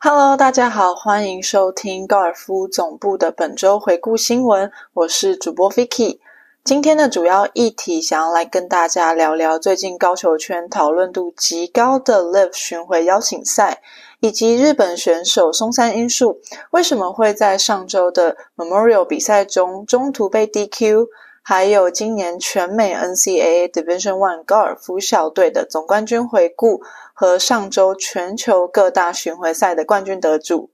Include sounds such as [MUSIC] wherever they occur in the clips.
Hello，大家好，欢迎收听高尔夫总部的本周回顾新闻。我是主播 Vicky。今天的主要议题，想要来跟大家聊聊最近高球圈讨论度极高的 Live 巡回邀请赛，以及日本选手松山英树为什么会在上周的 Memorial 比赛中中途被 DQ。还有今年全美 NCAA Division One 高尔夫校队的总冠军回顾和上周全球各大巡回赛的冠军得主。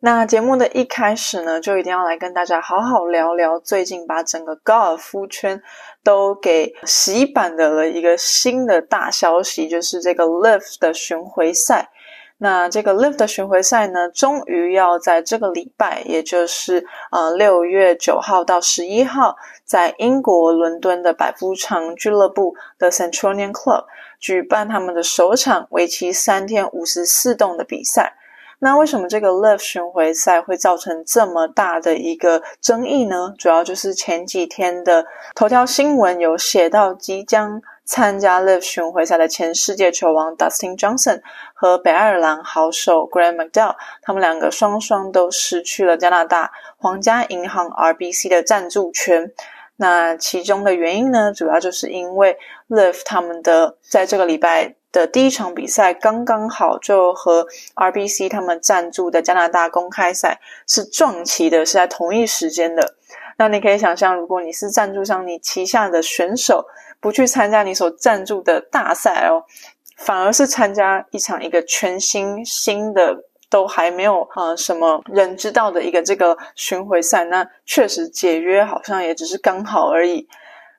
那节目的一开始呢，就一定要来跟大家好好聊聊最近把整个高尔夫圈都给洗版的了一个新的大消息，就是这个 Live 的巡回赛。那这个 Live 的巡回赛呢，终于要在这个礼拜，也就是呃六月九号到十一号，在英国伦敦的百夫长俱乐部的 Centurion Club 举办他们的首场为期三天五十四洞的比赛。那为什么这个 Live 巡回赛会造成这么大的一个争议呢？主要就是前几天的头条新闻有写到即将。参加 Live 巡回赛的前世界球王 Dustin Johnson 和北爱尔兰好手 Graham McDowell，他们两个双双都失去了加拿大皇家银行 RBC 的赞助权。那其中的原因呢，主要就是因为 Live 他们的在这个礼拜的第一场比赛刚刚好就和 RBC 他们赞助的加拿大公开赛是撞齐的，是在同一时间的。那你可以想象，如果你是赞助商，你旗下的选手。不去参加你所赞助的大赛哦，反而是参加一场一个全新新的都还没有呃什么人知道的一个这个巡回赛，那确实解约好像也只是刚好而已。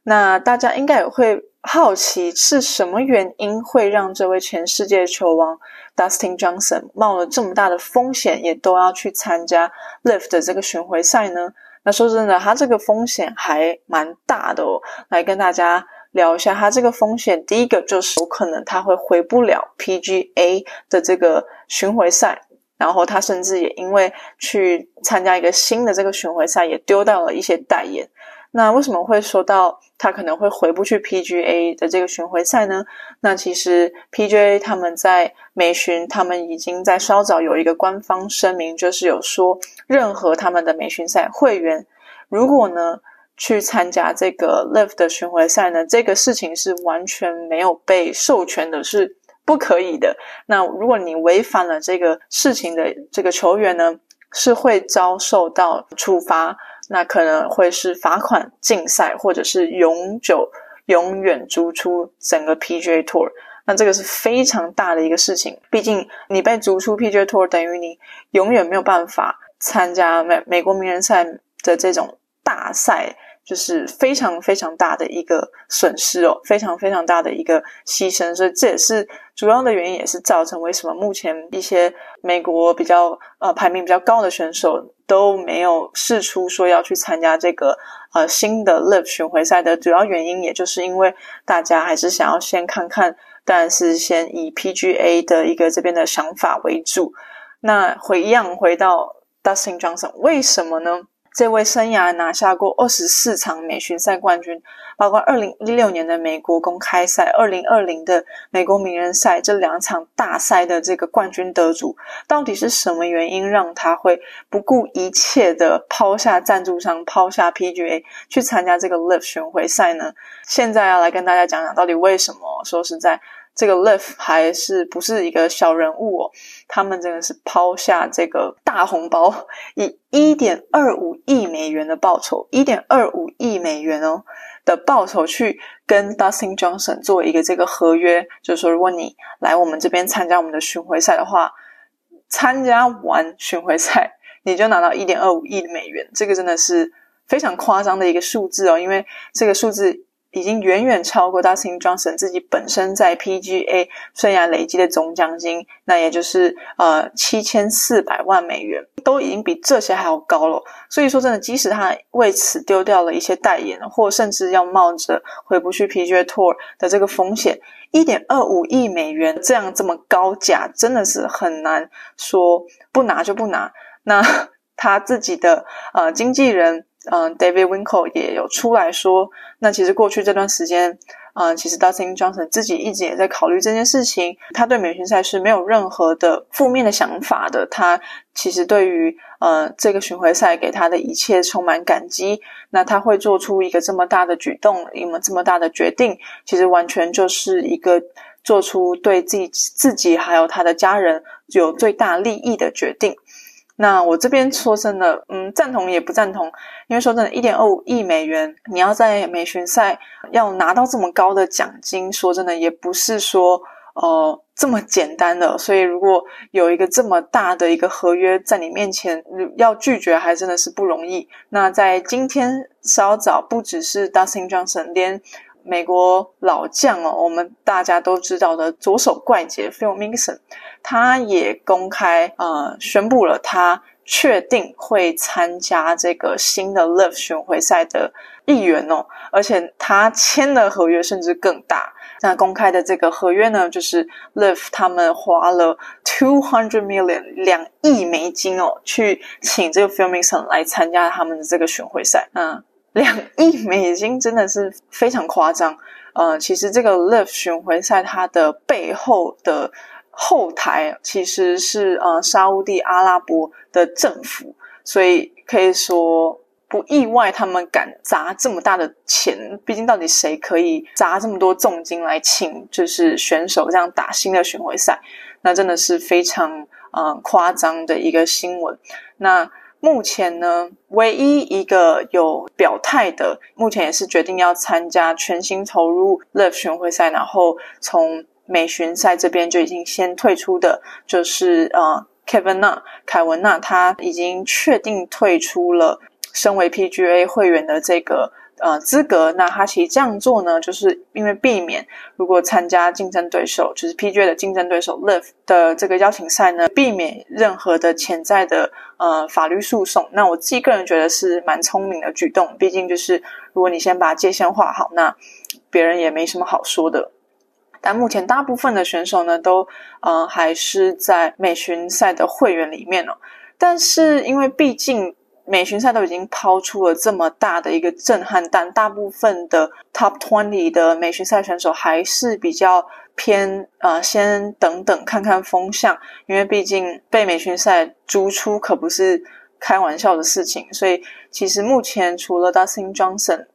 那大家应该也会好奇是什么原因会让这位全世界球王 Dustin Johnson 冒了这么大的风险，也都要去参加 Live 的这个巡回赛呢？那说真的，他这个风险还蛮大的哦，来跟大家。聊一下他这个风险，第一个就是有可能他会回不了 PGA 的这个巡回赛，然后他甚至也因为去参加一个新的这个巡回赛，也丢掉了一些代言。那为什么会说到他可能会回不去 PGA 的这个巡回赛呢？那其实 PGA 他们在美巡，他们已经在稍早有一个官方声明，就是有说任何他们的美巡赛会员，如果呢。去参加这个 Live 的巡回赛呢？这个事情是完全没有被授权的，是不可以的。那如果你违反了这个事情的这个球员呢，是会遭受到处罚，那可能会是罚款、禁赛，或者是永久、永远逐出整个 PGA Tour。那这个是非常大的一个事情。毕竟你被逐出 PGA Tour，等于你永远没有办法参加美美国名人赛的这种大赛。就是非常非常大的一个损失哦，非常非常大的一个牺牲，所以这也是主要的原因，也是造成为什么目前一些美国比较呃排名比较高的选手都没有试出说要去参加这个呃新的 Live 巡回赛的主要原因，也就是因为大家还是想要先看看，但是先以 PGA 的一个这边的想法为主。那回一样回到 Dustin Johnson，为什么呢？这位生涯拿下过二十四场美巡赛冠军，包括二零一六年的美国公开赛、二零二零的美国名人赛这两场大赛的这个冠军得主，到底是什么原因让他会不顾一切的抛下赞助商、抛下 PGA 去参加这个 Live 巡回赛呢？现在要来跟大家讲讲，到底为什么？说实在。这个 Live 还是不是一个小人物哦？他们真的是抛下这个大红包，以一点二五亿美元的报酬，一点二五亿美元哦的报酬去跟 Dustin Johnson 做一个这个合约，就是说，如果你来我们这边参加我们的巡回赛的话，参加完巡回赛你就拿到一点二五亿美元，这个真的是非常夸张的一个数字哦，因为这个数字。已经远远超过 Dustin Johnson 自己本身在 PGA 生涯累积的总奖金，那也就是呃七千四百万美元，都已经比这些还要高了。所以说，真的，即使他为此丢掉了一些代言，或甚至要冒着回不去 PGA Tour 的这个风险，一点二五亿美元这样这么高价，真的是很难说不拿就不拿。那 [LAUGHS] 他自己的呃经纪人。嗯，David Winkle 也有出来说，那其实过去这段时间，嗯，其实 Dustin Johnson 自己一直也在考虑这件事情，他对美巡赛是没有任何的负面的想法的。他其实对于呃这个巡回赛给他的一切充满感激。那他会做出一个这么大的举动，一个这么大的决定，其实完全就是一个做出对自己自己还有他的家人有最大利益的决定。那我这边说真的，嗯，赞同也不赞同，因为说真的，一点二五亿美元，你要在美巡赛要拿到这么高的奖金，说真的，也不是说呃这么简单的。所以如果有一个这么大的一个合约在你面前，要拒绝还真的是不容易。那在今天稍早，不只是 Dustin Johnson，连美国老将哦，我们大家都知道的左手怪杰 Phil m i n s o n。他也公开呃宣布了，他确定会参加这个新的 Live 巡回赛的一员哦，而且他签的合约甚至更大。那公开的这个合约呢，就是 Live 他们花了 two hundred million 两亿美金哦，去请这个 Phil m i n s o n 来参加他们的这个巡回赛。嗯，两亿美金真的是非常夸张。呃，其实这个 Live 巡回赛它的背后的。后台其实是呃沙地阿拉伯的政府，所以可以说不意外，他们敢砸这么大的钱。毕竟到底谁可以砸这么多重金来请就是选手这样打新的巡回赛？那真的是非常呃夸张的一个新闻。那目前呢，唯一一个有表态的，目前也是决定要参加全新投入 Live 巡回赛，然后从。美巡赛这边就已经先退出的，就是呃，Kevin 纳凯文纳，他已经确定退出了身为 PGA 会员的这个呃资格。那他其实这样做呢，就是因为避免如果参加竞争对手，就是 PGA 的竞争对手 Live 的这个邀请赛呢，避免任何的潜在的呃法律诉讼。那我自己个人觉得是蛮聪明的举动，毕竟就是如果你先把界限画好，那别人也没什么好说的。但目前大部分的选手呢，都呃还是在美巡赛的会员里面哦。但是因为毕竟美巡赛都已经抛出了这么大的一个震撼弹，大部分的 Top Twenty 的美巡赛选手还是比较偏呃先等等看看风向，因为毕竟被美巡赛逐出可不是开玩笑的事情。所以其实目前除了 Dustin Johnson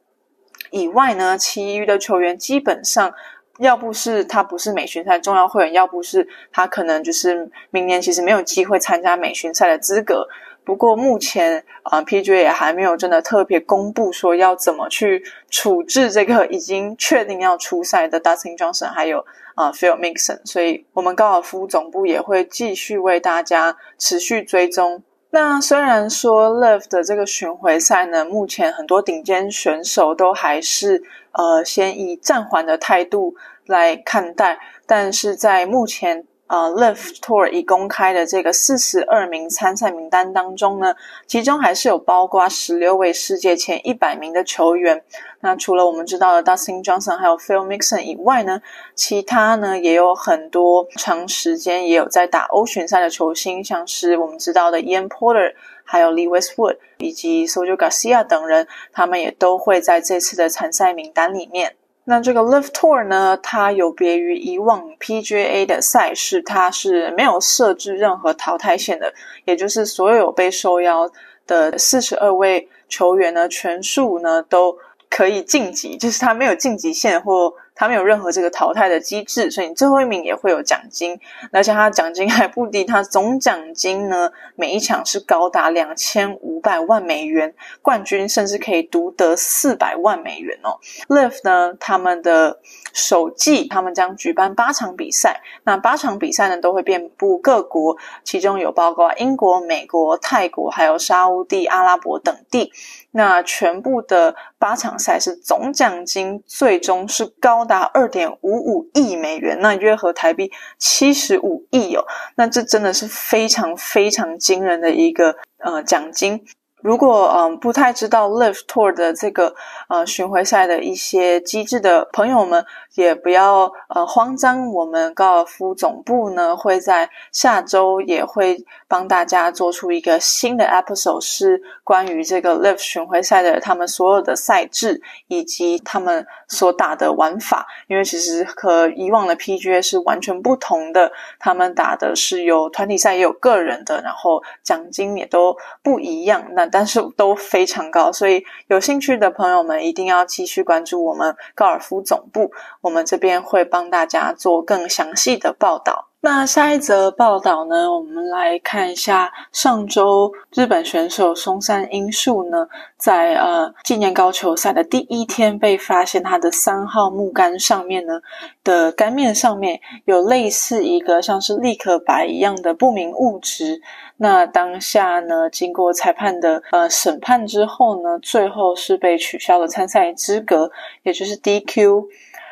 以外呢，其余的球员基本上。要不是他不是美巡赛重要会员，要不是他可能就是明年其实没有机会参加美巡赛的资格。不过目前啊，PGA 也还没有真的特别公布说要怎么去处置这个已经确定要出赛的 Dustin Johnson 还有啊 Phil Mickelson，所以我们高尔夫总部也会继续为大家持续追踪。那虽然说 Live 的这个巡回赛呢，目前很多顶尖选手都还是呃先以暂缓的态度来看待，但是在目前。呃，Live Tour 已公开的这个四十二名参赛名单当中呢，其中还是有包括十六位世界前一百名的球员。那除了我们知道的 Dustin Johnson 还有 Phil mcson 以外呢，其他呢也有很多长时间也有在打欧巡赛的球星，像是我们知道的 Ian Porter，还有 Lee Westwood 以及 Sergio Garcia 等人，他们也都会在这次的参赛名单里面。那这个 Live Tour 呢，它有别于以往 PGA 的赛事，它是没有设置任何淘汰线的，也就是所有被受邀的四十二位球员呢，全数呢都可以晋级，就是它没有晋级线或。它没有任何这个淘汰的机制，所以你最后一名也会有奖金，而且它奖金还不低，它总奖金呢每一场是高达两千五百万美元，冠军甚至可以独得四百万美元哦。Live 呢，他们的首季他们将举办八场比赛，那八场比赛呢都会遍布各国，其中有包括英国、美国、泰国，还有沙地阿拉伯等地。那全部的八场赛事总奖金最终是高达二点五五亿美元，那约合台币七十五亿哦。那这真的是非常非常惊人的一个呃奖金。如果嗯不太知道 Live Tour 的这个呃巡回赛的一些机制的朋友们，也不要呃慌张。我们高尔夫总部呢会在下周也会帮大家做出一个新的 episode，是关于这个 Live 巡回赛的他们所有的赛制以及他们所打的玩法。因为其实和以往的 PGA 是完全不同的，他们打的是有团体赛也有个人的，然后奖金也都不一样。那但是都非常高，所以有兴趣的朋友们一定要继续关注我们高尔夫总部，我们这边会帮大家做更详细的报道。那下一则报道呢，我们来看一下上周日本选手松山英树呢，在呃纪念高球赛的第一天被发现他的三号木杆上面呢的杆面上面有类似一个像是立可白一样的不明物质。那当下呢，经过裁判的呃审判之后呢，最后是被取消了参赛资格，也就是 DQ。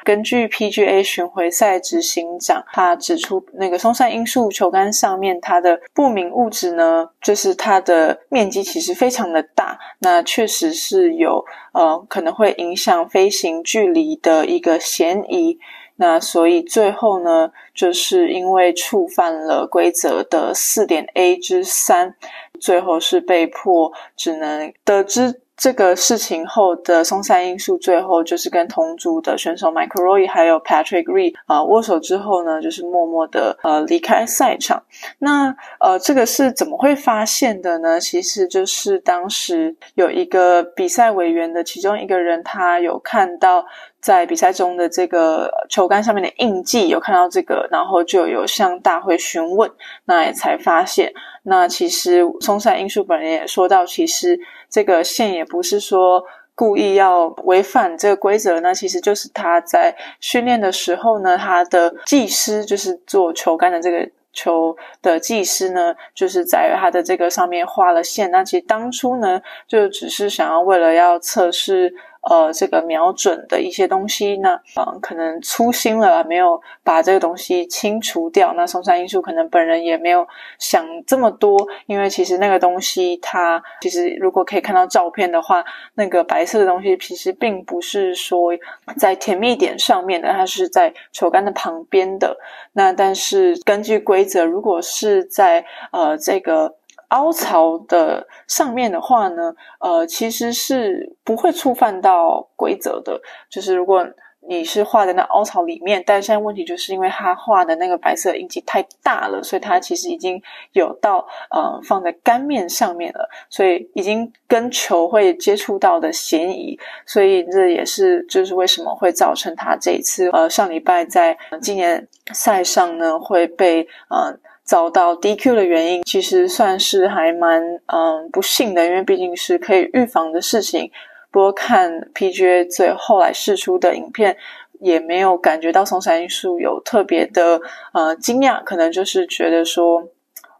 根据 PGA 巡回赛执行长，他指出，那个松山英树球杆上面它的不明物质呢，就是它的面积其实非常的大，那确实是有呃可能会影响飞行距离的一个嫌疑。那所以最后呢，就是因为触犯了规则的四点 A 之三，最后是被迫只能得知。这个事情后的松山因素最后就是跟同组的选手 Mike Roy 还有 Patrick Reed 啊握手之后呢，就是默默的呃离开赛场。那呃这个是怎么会发现的呢？其实就是当时有一个比赛委员的其中一个人，他有看到。在比赛中的这个球杆上面的印记，有看到这个，然后就有向大会询问，那也才发现，那其实松山英树本人也说到，其实这个线也不是说故意要违反这个规则，那其实就是他在训练的时候呢，他的技师就是做球杆的这个球的技师呢，就是在他的这个上面画了线，那其实当初呢，就只是想要为了要测试。呃，这个瞄准的一些东西，那嗯，可能粗心了，没有把这个东西清除掉。那松山英树可能本人也没有想这么多，因为其实那个东西，它其实如果可以看到照片的话，那个白色的东西其实并不是说在甜蜜点上面的，它是在球杆的旁边的。那但是根据规则，如果是在呃这个。凹槽的上面的话呢，呃，其实是不会触犯到规则的。就是如果你是画在那凹槽里面，但现在问题就是因为他画的那个白色印记太大了，所以它其实已经有到呃放在杆面上面了，所以已经跟球会接触到的嫌疑。所以这也是就是为什么会造成他这一次呃上礼拜在今年赛上呢会被呃。遭到 DQ 的原因，其实算是还蛮嗯不幸的，因为毕竟是可以预防的事情。不过看 PGA 最后来试出的影片，也没有感觉到松山英树有特别的呃惊讶，可能就是觉得说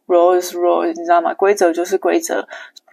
，rules rule，你知道吗？规则就是规则。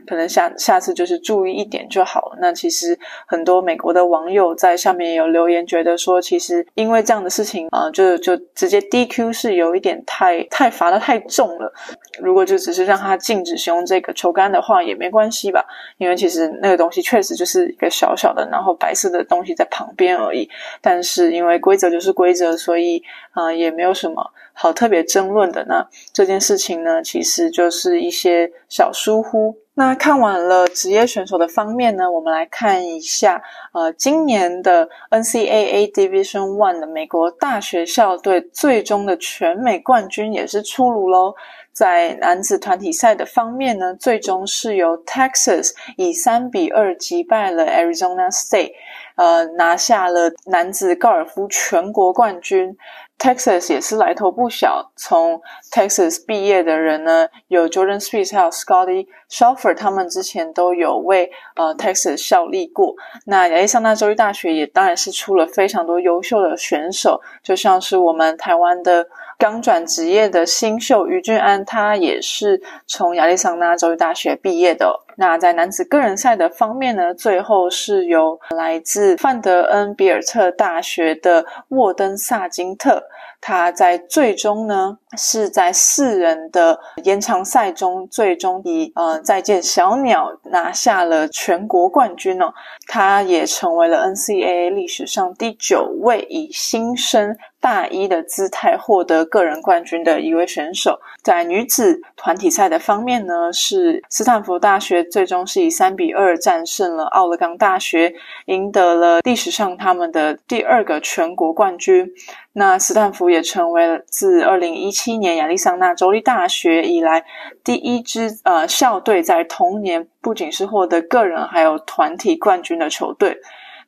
可能下下次就是注意一点就好了。那其实很多美国的网友在上面有留言，觉得说其实因为这样的事情啊，就就直接 DQ 是有一点太太罚的太重了。如果就只是让他禁止使用这个球杆的话，也没关系吧？因为其实那个东西确实就是一个小小的，然后白色的东西在旁边而已。但是因为规则就是规则，所以啊也没有什么好特别争论的。那这件事情呢，其实就是一些小疏忽。那看完了职业选手的方面呢，我们来看一下，呃，今年的 NCAA Division One 的美国大学校队最终的全美冠军也是出炉喽。在男子团体赛的方面呢，最终是由 Texas 以三比二击败了 Arizona State，呃，拿下了男子高尔夫全国冠军。Texas 也是来头不小，从 Texas 毕业的人呢，有 Jordan Spieth 还有 Scotty Scheffler，他们之前都有为呃 Texas 效力过。那亚利桑那州立大学也当然是出了非常多优秀的选手，就像是我们台湾的刚转职业的新秀于俊安，他也是从亚利桑那州立大学毕业的。那在男子个人赛的方面呢，最后是由来自范德恩比尔特大学的沃登萨金特。他在最终呢，是在四人的延长赛中，最终以呃再见小鸟拿下了全国冠军哦。他也成为了 NCAA 历史上第九位以新生大一的姿态获得个人冠军的一位选手。在女子团体赛的方面呢，是斯坦福大学最终是以三比二战胜了奥勒冈大学，赢得了历史上他们的第二个全国冠军。那斯坦福也成为了自二零一七年亚利桑那州立大学以来第一支呃校队在同年不仅是获得个人还有团体冠军的球队。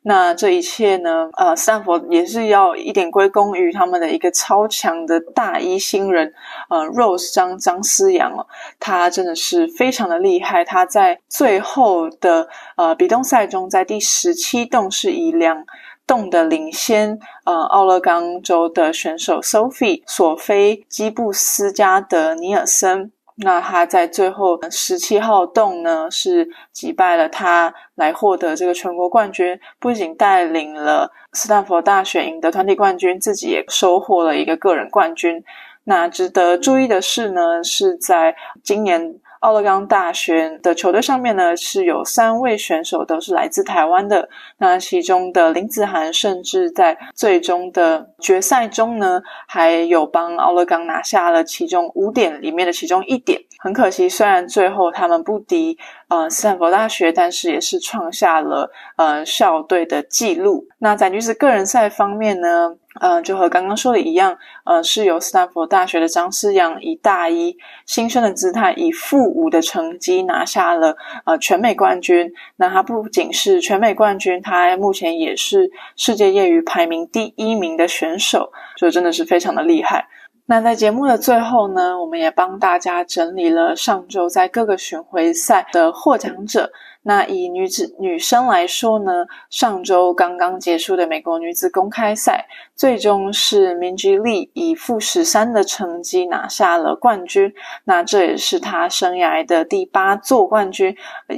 那这一切呢，呃，斯坦福也是要一点归功于他们的一个超强的大一新人，呃，Rose 张张思阳哦，他真的是非常的厉害。他在最后的呃比动赛中，在第十七洞是以两。动的领先，呃，奥勒冈州的选手 Sophie 索菲基布斯加德尼尔森，那他在最后十七号洞呢是击败了他，来获得这个全国冠军，不仅带领了斯坦福大学赢得团体冠军，自己也收获了一个个人冠军。那值得注意的是呢，是在今年。奥勒冈大学的球队上面呢，是有三位选手都是来自台湾的。那其中的林子涵，甚至在最终的决赛中呢，还有帮奥勒冈拿下了其中五点里面的其中一点。很可惜，虽然最后他们不敌呃斯坦福大学，但是也是创下了呃校队的纪录。那在女子个人赛方面呢？嗯，就和刚刚说的一样，呃，是由斯坦福大学的张思阳以大一新生的姿态，以负五的成绩拿下了呃全美冠军。那他不仅是全美冠军，他目前也是世界业余排名第一名的选手，就真的是非常的厉害。那在节目的最后呢，我们也帮大家整理了上周在各个巡回赛的获奖者。那以女子女生来说呢，上周刚刚结束的美国女子公开赛，最终是明基丽以负十三的成绩拿下了冠军。那这也是她生涯的第八座冠军，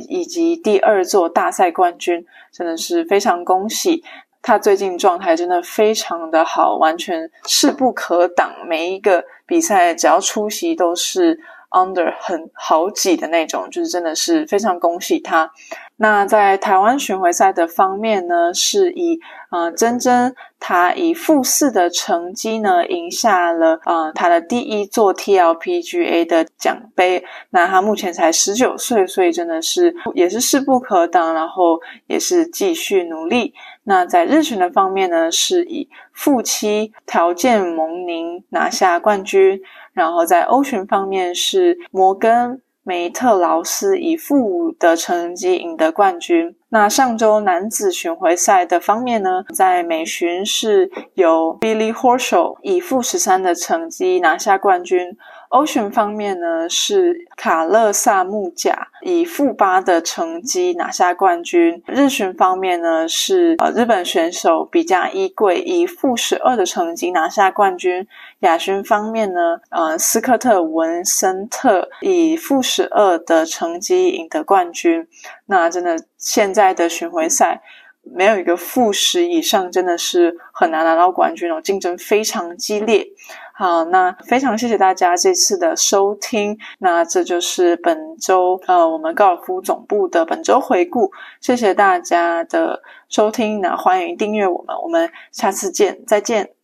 以及第二座大赛冠军，真的是非常恭喜。他最近状态真的非常的好，完全势不可挡。每一个比赛只要出席都是 under 很好几的那种，就是真的是非常恭喜他。那在台湾巡回赛的方面呢，是以呃珍珍她以负四的成绩呢赢下了呃她的第一座 TLPGA 的奖杯。那她目前才十九岁，所以真的是也是势不可挡，然后也是继续努力。那在日巡的方面呢，是以负七条件蒙宁拿下冠军，然后在欧巡方面是摩根梅特劳斯以负五的成绩赢得冠军。那上周男子巡回赛的方面呢，在美巡是由 Billy Horschel 以负十三的成绩拿下冠军。欧巡方面呢，是卡勒萨木甲以负八的成绩拿下冠军。日巡方面呢，是呃日本选手比嘉一贵以负十二的成绩拿下冠军。亚巡方面呢，呃斯科特文森特以负十二的成绩赢得冠军。那真的现在的巡回赛。没有一个负十以上，真的是很难拿到冠军哦，竞争非常激烈。好，那非常谢谢大家这次的收听，那这就是本周呃我们高尔夫总部的本周回顾，谢谢大家的收听，那欢迎订阅我们，我们下次见，再见。